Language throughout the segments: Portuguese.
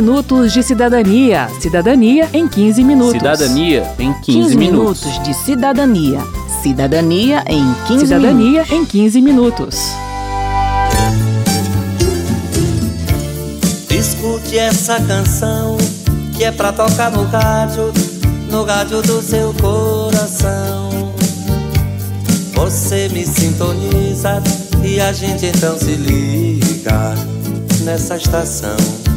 minutos de cidadania. Cidadania em 15 minutos. Cidadania em 15, 15 minutos de cidadania. Cidadania em 15 Cidadania minutos. em 15 minutos. Escute essa canção que é pra tocar no rádio, no rádio do seu coração. Você me sintoniza e a gente então se liga nessa estação.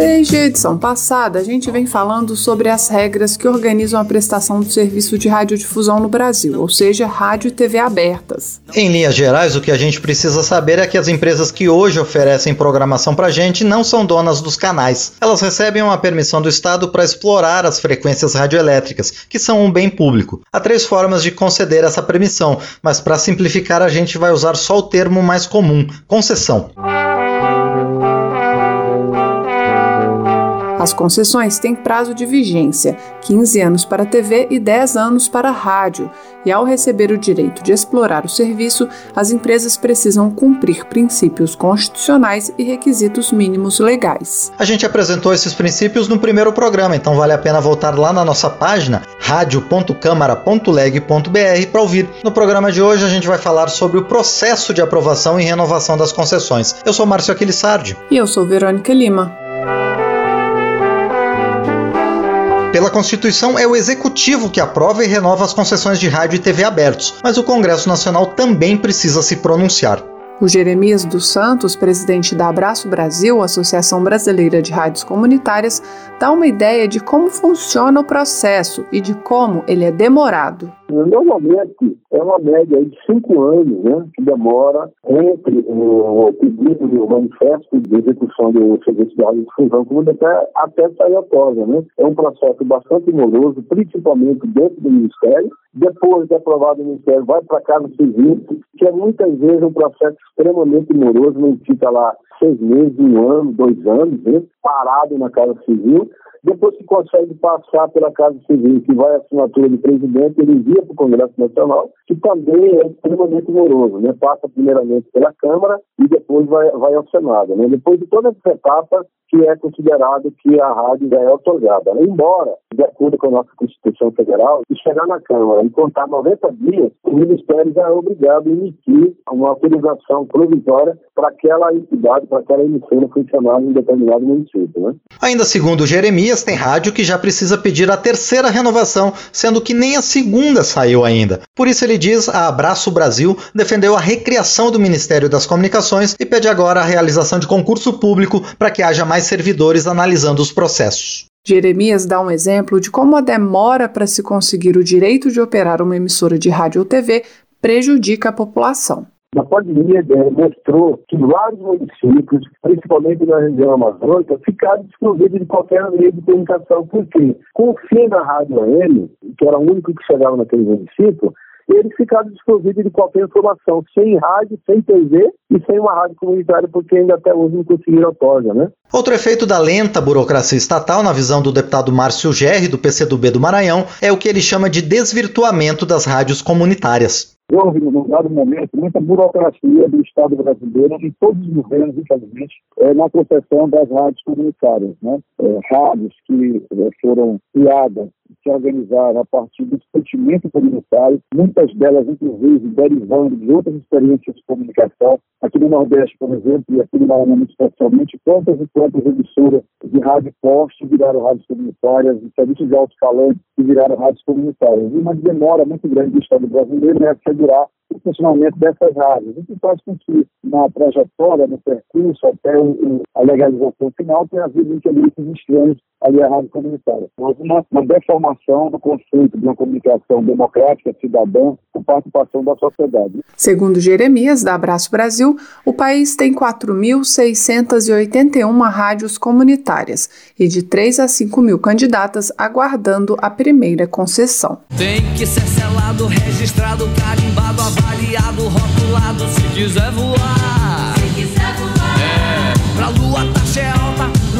Desde a edição passada, a gente vem falando sobre as regras que organizam a prestação do serviço de radiodifusão no Brasil, ou seja, rádio e TV abertas. Em linhas gerais, o que a gente precisa saber é que as empresas que hoje oferecem programação pra gente não são donas dos canais. Elas recebem uma permissão do Estado para explorar as frequências radioelétricas, que são um bem público. Há três formas de conceder essa permissão, mas para simplificar a gente vai usar só o termo mais comum: concessão. As concessões têm prazo de vigência, 15 anos para a TV e 10 anos para a rádio, e ao receber o direito de explorar o serviço, as empresas precisam cumprir princípios constitucionais e requisitos mínimos legais. A gente apresentou esses princípios no primeiro programa, então vale a pena voltar lá na nossa página radio.câmara.leg.br para ouvir. No programa de hoje a gente vai falar sobre o processo de aprovação e renovação das concessões. Eu sou Márcio Aquilissardi. E eu sou Verônica Lima. Pela Constituição, é o Executivo que aprova e renova as concessões de rádio e TV abertos, mas o Congresso Nacional também precisa se pronunciar. O Jeremias dos Santos, presidente da Abraço Brasil, Associação Brasileira de Rádios Comunitárias, dá uma ideia de como funciona o processo e de como ele é demorado. Normalmente é uma média de cinco anos né, que demora entre o pedido do manifesto de execução do serviço de radiodifusão comunitária até sair a tosa. Né? É um processo bastante moroso, principalmente dentro do Ministério. Depois de aprovado o Ministério, vai para a Casa Civil, que é muitas vezes um processo extremamente moroso, não fica lá seis meses, um ano, dois anos, né, parado na Casa Civil. Depois que consegue passar pela Casa Civil, que vai a assinatura do presidente, ele envia para o Congresso Nacional, que também é extremamente moroso, né? Passa primeiramente pela Câmara e depois vai, vai ao Senado, né? Depois de toda essa etapa, que é considerado que a rádio já é otorgada. Embora, de acordo com a nossa Constituição Federal, se chegar na Câmara e contar 90 dias, o Ministério já é obrigado a emitir uma autorização provisória para aquela entidade, para aquela emissora funcionar em determinado município. Né? Ainda segundo Jeremias, tem rádio que já precisa pedir a terceira renovação, sendo que nem a segunda saiu ainda. Por isso ele diz a Abraço Brasil defendeu a recriação do Ministério das Comunicações e pede agora a realização de concurso público para que haja mais mais servidores analisando os processos. Jeremias dá um exemplo de como a demora para se conseguir o direito de operar uma emissora de rádio ou TV prejudica a população. A pandemia né, mostrou que vários municípios, principalmente na região amazônica, ficaram desprovidos de qualquer meio de comunicação. Por quê? Com o fim da rádio AM, que era o único que chegava naquele município, eles ficaram desprovidos de qualquer informação, sem rádio, sem TV e sem uma rádio comunitária, porque ainda até hoje não conseguiram a toga, né? Outro efeito da lenta burocracia estatal, na visão do deputado Márcio Gerri, do PCdoB do Maranhão, é o que ele chama de desvirtuamento das rádios comunitárias. Houve, num dado momento, muita burocracia do Estado brasileiro, em todos os governos, infelizmente, é, na concessão das rádios comunitárias. Né? É, rádios que é, foram criadas se organizaram a partir do sentimento comunitário, muitas delas, inclusive, derivando de outras experiências de comunicação. Aqui no Nordeste, por exemplo, e aqui no Maranhão especialmente, quantas e quantas emissoras de rádio poste viraram rádios comunitárias, de serviços de alto-falante que viraram rádios comunitárias. E uma demora muito grande do Estado brasileiro é assegurar o funcionamento dessas rádios. Isso faz com que, na trajetória, no percurso até o, a legalização final, tenha havido interesses estranhos ali à rádio comunitária. Houve uma, uma deformação do conceito de uma comunicação democrática, cidadã, com participação da sociedade. Segundo Jeremias, da Abraço Brasil, o país tem 4.681 rádios comunitárias e de 3 a 5 mil candidatas aguardando a primeira concessão. Tem que ser selado, registrado, carimbado, avaliado, rotulado, se quiser voar. Se quiser voar. É, pra lua taxa é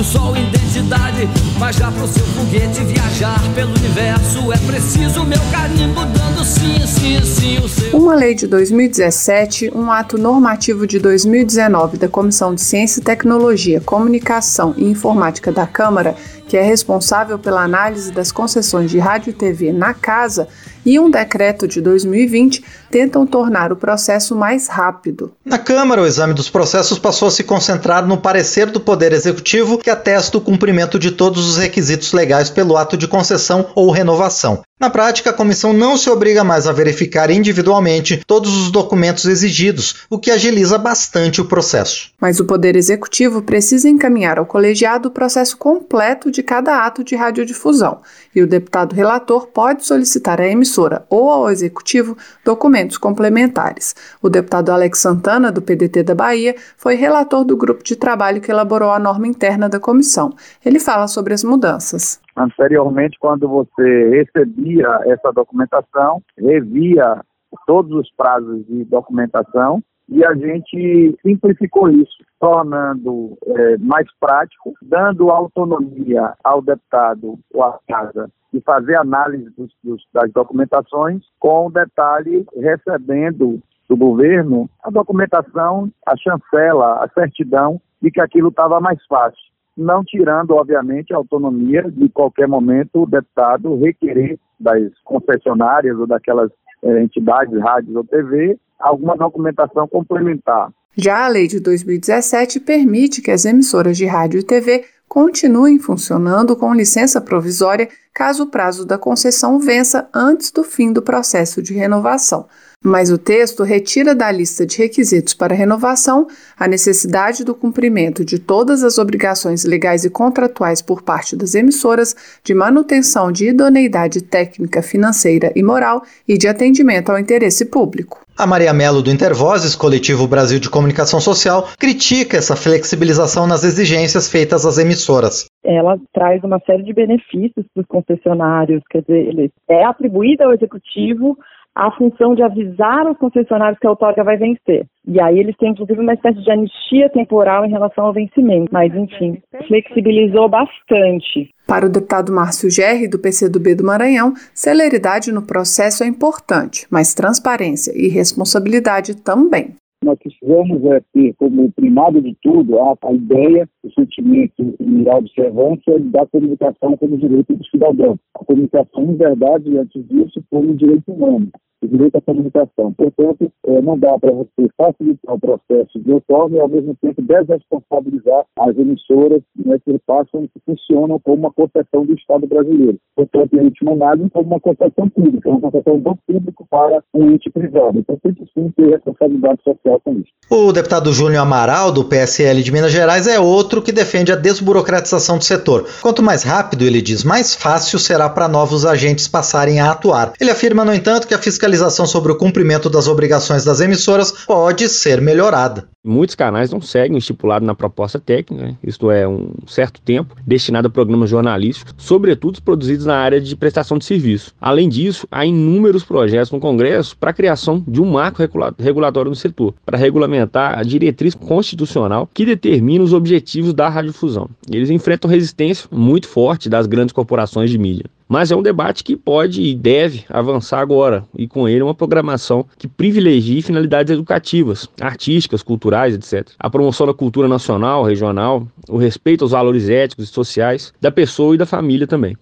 pro sol identidade, mas já pro seu foguete viajar pelo universo é preciso meu carimbo dando sim, sim, sim. O seu... Uma lei de 2017, um ato normativo de 2019 da Comissão de Ciência Tecnologia, Comunicação e Informática da Câmara que é responsável pela análise das concessões de rádio e TV na casa, e um decreto de 2020 tentam tornar o processo mais rápido. Na Câmara, o exame dos processos passou a se concentrar no parecer do Poder Executivo que atesta o cumprimento de todos os requisitos legais pelo ato de concessão ou renovação. Na prática, a comissão não se obriga mais a verificar individualmente todos os documentos exigidos, o que agiliza bastante o processo. Mas o Poder Executivo precisa encaminhar ao colegiado o processo completo de cada ato de radiodifusão, e o deputado relator pode solicitar à emissora ou ao Executivo documentos complementares. O deputado Alex Santana, do PDT da Bahia, foi relator do grupo de trabalho que elaborou a norma interna da comissão. Ele fala sobre as mudanças. Anteriormente, quando você recebia essa documentação, revia todos os prazos de documentação e a gente simplificou isso, tornando é, mais prático, dando autonomia ao deputado ou à casa de fazer análise dos, dos, das documentações, com o detalhe recebendo do governo a documentação, a chancela, a certidão de que aquilo estava mais fácil não tirando, obviamente, a autonomia de qualquer momento o deputado requerer das concessionárias ou daquelas é, entidades, rádios ou TV, alguma documentação complementar. Já a lei de 2017 permite que as emissoras de rádio e TV continuem funcionando com licença provisória caso o prazo da concessão vença antes do fim do processo de renovação. Mas o texto retira da lista de requisitos para renovação a necessidade do cumprimento de todas as obrigações legais e contratuais por parte das emissoras de manutenção de idoneidade técnica, financeira e moral e de atendimento ao interesse público. A Maria Melo do Intervozes, Coletivo Brasil de Comunicação Social, critica essa flexibilização nas exigências feitas às emissoras. Ela traz uma série de benefícios para os concessionários, quer dizer, ele é atribuída ao executivo a função de avisar os concessionários que a outorga vai vencer. E aí eles têm, inclusive, uma espécie de anistia temporal em relação ao vencimento. Mas, enfim, flexibilizou bastante. Para o deputado Márcio Gerri, do PCdoB do Maranhão, celeridade no processo é importante, mas transparência e responsabilidade também. Nós precisamos é, ter como primado de tudo a, a ideia, o sentimento e a observância da comunicação como direito do cidadão. A comunicação, em verdade, antes disso, como direito humano o direito à comunicação. Portanto, é, não dá para você facilitar o processo de outorga e, ao mesmo tempo, desresponsabilizar as emissoras né, que passam, que funcionam como uma concessão do Estado brasileiro. Portanto, em última análise, como uma concessão pública, uma concessão do público para um ente privado. Então, tem que sim ter responsabilidade social com isso. O deputado Júnior Amaral, do PSL de Minas Gerais, é outro que defende a desburocratização do setor. Quanto mais rápido, ele diz, mais fácil será para novos agentes passarem a atuar. Ele afirma, no entanto, que a fiscalização fiscalização sobre o cumprimento das obrigações das emissoras pode ser melhorada. Muitos canais não seguem o estipulado na proposta técnica, né? isto é, um certo tempo destinado a programas jornalísticos, sobretudo produzidos na área de prestação de serviço. Além disso, há inúmeros projetos no Congresso para a criação de um marco regulatório no setor, para regulamentar a diretriz constitucional que determina os objetivos da radiodifusão. Eles enfrentam resistência muito forte das grandes corporações de mídia. Mas é um debate que pode e deve avançar agora, e com ele uma programação que privilegie finalidades educativas, artísticas, culturais, etc. A promoção da cultura nacional, regional, o respeito aos valores éticos e sociais da pessoa e da família também.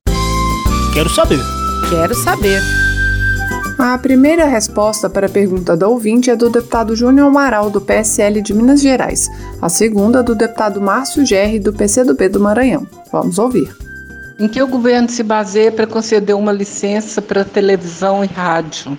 Quero saber. Quero saber. A primeira resposta para a pergunta da ouvinte é do deputado Júnior Amaral, do PSL de Minas Gerais. A segunda, do deputado Márcio Gerri, do PCdoB do Maranhão. Vamos ouvir. Em que o governo se baseia para conceder uma licença para televisão e rádio?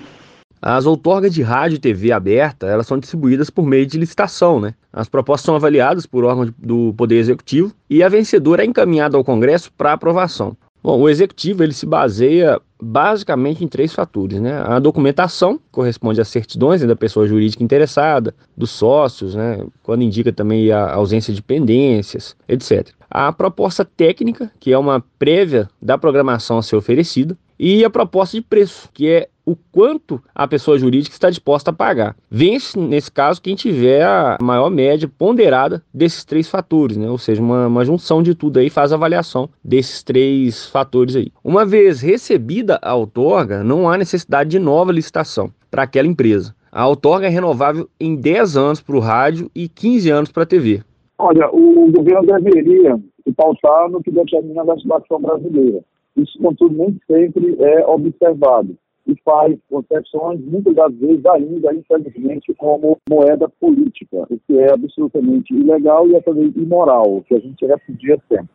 As outorgas de rádio e TV aberta, elas são distribuídas por meio de licitação, né? As propostas são avaliadas por órgão do Poder Executivo e a vencedora é encaminhada ao Congresso para aprovação. Bom, o Executivo ele se baseia basicamente em três fatores, né? A documentação corresponde às certidões né, da pessoa jurídica interessada, dos sócios, né? Quando indica também a ausência de pendências, etc a proposta técnica, que é uma prévia da programação a ser oferecida, e a proposta de preço, que é o quanto a pessoa jurídica está disposta a pagar. Vence, nesse caso, quem tiver a maior média ponderada desses três fatores, né? ou seja, uma, uma junção de tudo aí faz a avaliação desses três fatores aí. Uma vez recebida a outorga, não há necessidade de nova licitação para aquela empresa. A outorga é renovável em 10 anos para o rádio e 15 anos para a TV. Olha, o governo deveria se pautar no que determina a legislação brasileira. Isso, contudo, nem sempre é observado e faz concessões, muitas das vezes ainda, infelizmente, como moeda política, o que é absolutamente ilegal e é também imoral, que a gente repudia sempre.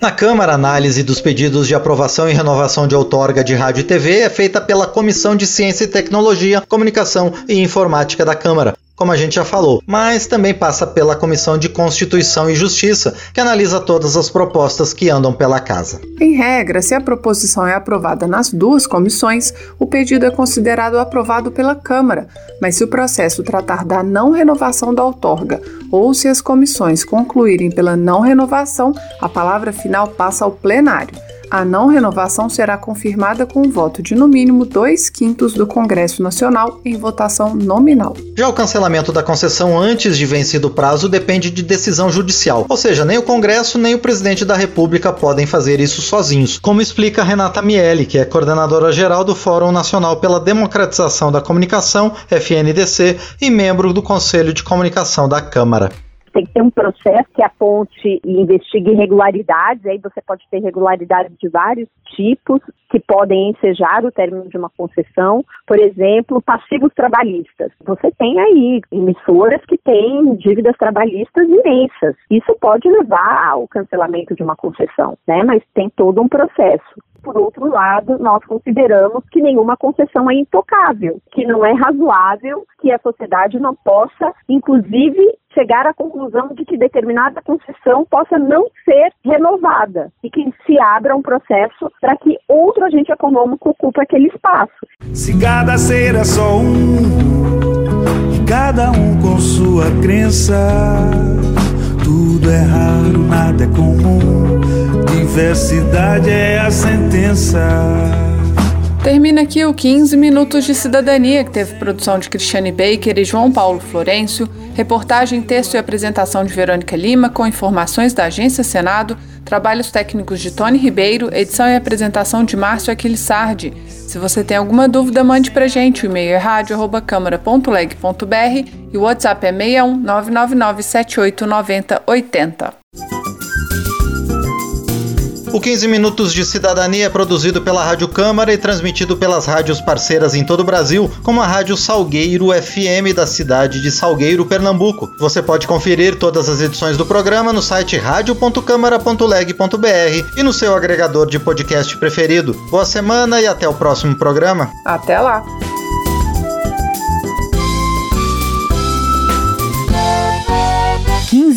Na Câmara, a análise dos pedidos de aprovação e renovação de outorga de rádio e TV é feita pela Comissão de Ciência e Tecnologia, Comunicação e Informática da Câmara como a gente já falou, mas também passa pela Comissão de Constituição e Justiça, que analisa todas as propostas que andam pela casa. Em regra, se a proposição é aprovada nas duas comissões, o pedido é considerado aprovado pela Câmara, mas se o processo tratar da não renovação da outorga ou se as comissões concluírem pela não renovação, a palavra final passa ao plenário. A não renovação será confirmada com o voto de no mínimo dois quintos do Congresso Nacional em votação nominal. Já o cancelamento da concessão antes de vencido o prazo depende de decisão judicial, ou seja, nem o Congresso nem o presidente da República podem fazer isso sozinhos, como explica Renata Miele, que é coordenadora geral do Fórum Nacional pela Democratização da Comunicação, FNDC, e membro do Conselho de Comunicação da Câmara tem que ter um processo que aponte e investigue irregularidades, aí você pode ter irregularidades de vários tipos que podem ensejar o término de uma concessão, por exemplo, passivos trabalhistas. Você tem aí emissoras que têm dívidas trabalhistas imensas. Isso pode levar ao cancelamento de uma concessão, né? Mas tem todo um processo por outro lado, nós consideramos que nenhuma concessão é intocável, que não é razoável que a sociedade não possa, inclusive, chegar à conclusão de que determinada concessão possa não ser renovada e que se abra um processo para que outro agente econômico ocupe aquele espaço. Se cada ser é só um, cada um com sua crença, tudo é raro, nada é comum Diversidade é a sentença. Termina aqui o 15 Minutos de Cidadania, que teve produção de Cristiane Baker e João Paulo Florencio, reportagem, texto e apresentação de Verônica Lima, com informações da Agência Senado, trabalhos técnicos de Tony Ribeiro, edição e apresentação de Márcio Aquilissardi. Se você tem alguma dúvida, mande pra gente. O e-mail é rádio.câmara.leg.br e o WhatsApp é 61 999 78 90 80. O 15 Minutos de Cidadania é produzido pela Rádio Câmara e transmitido pelas rádios parceiras em todo o Brasil, como a Rádio Salgueiro FM da cidade de Salgueiro, Pernambuco. Você pode conferir todas as edições do programa no site radio.câmara.leg.br e no seu agregador de podcast preferido. Boa semana e até o próximo programa. Até lá!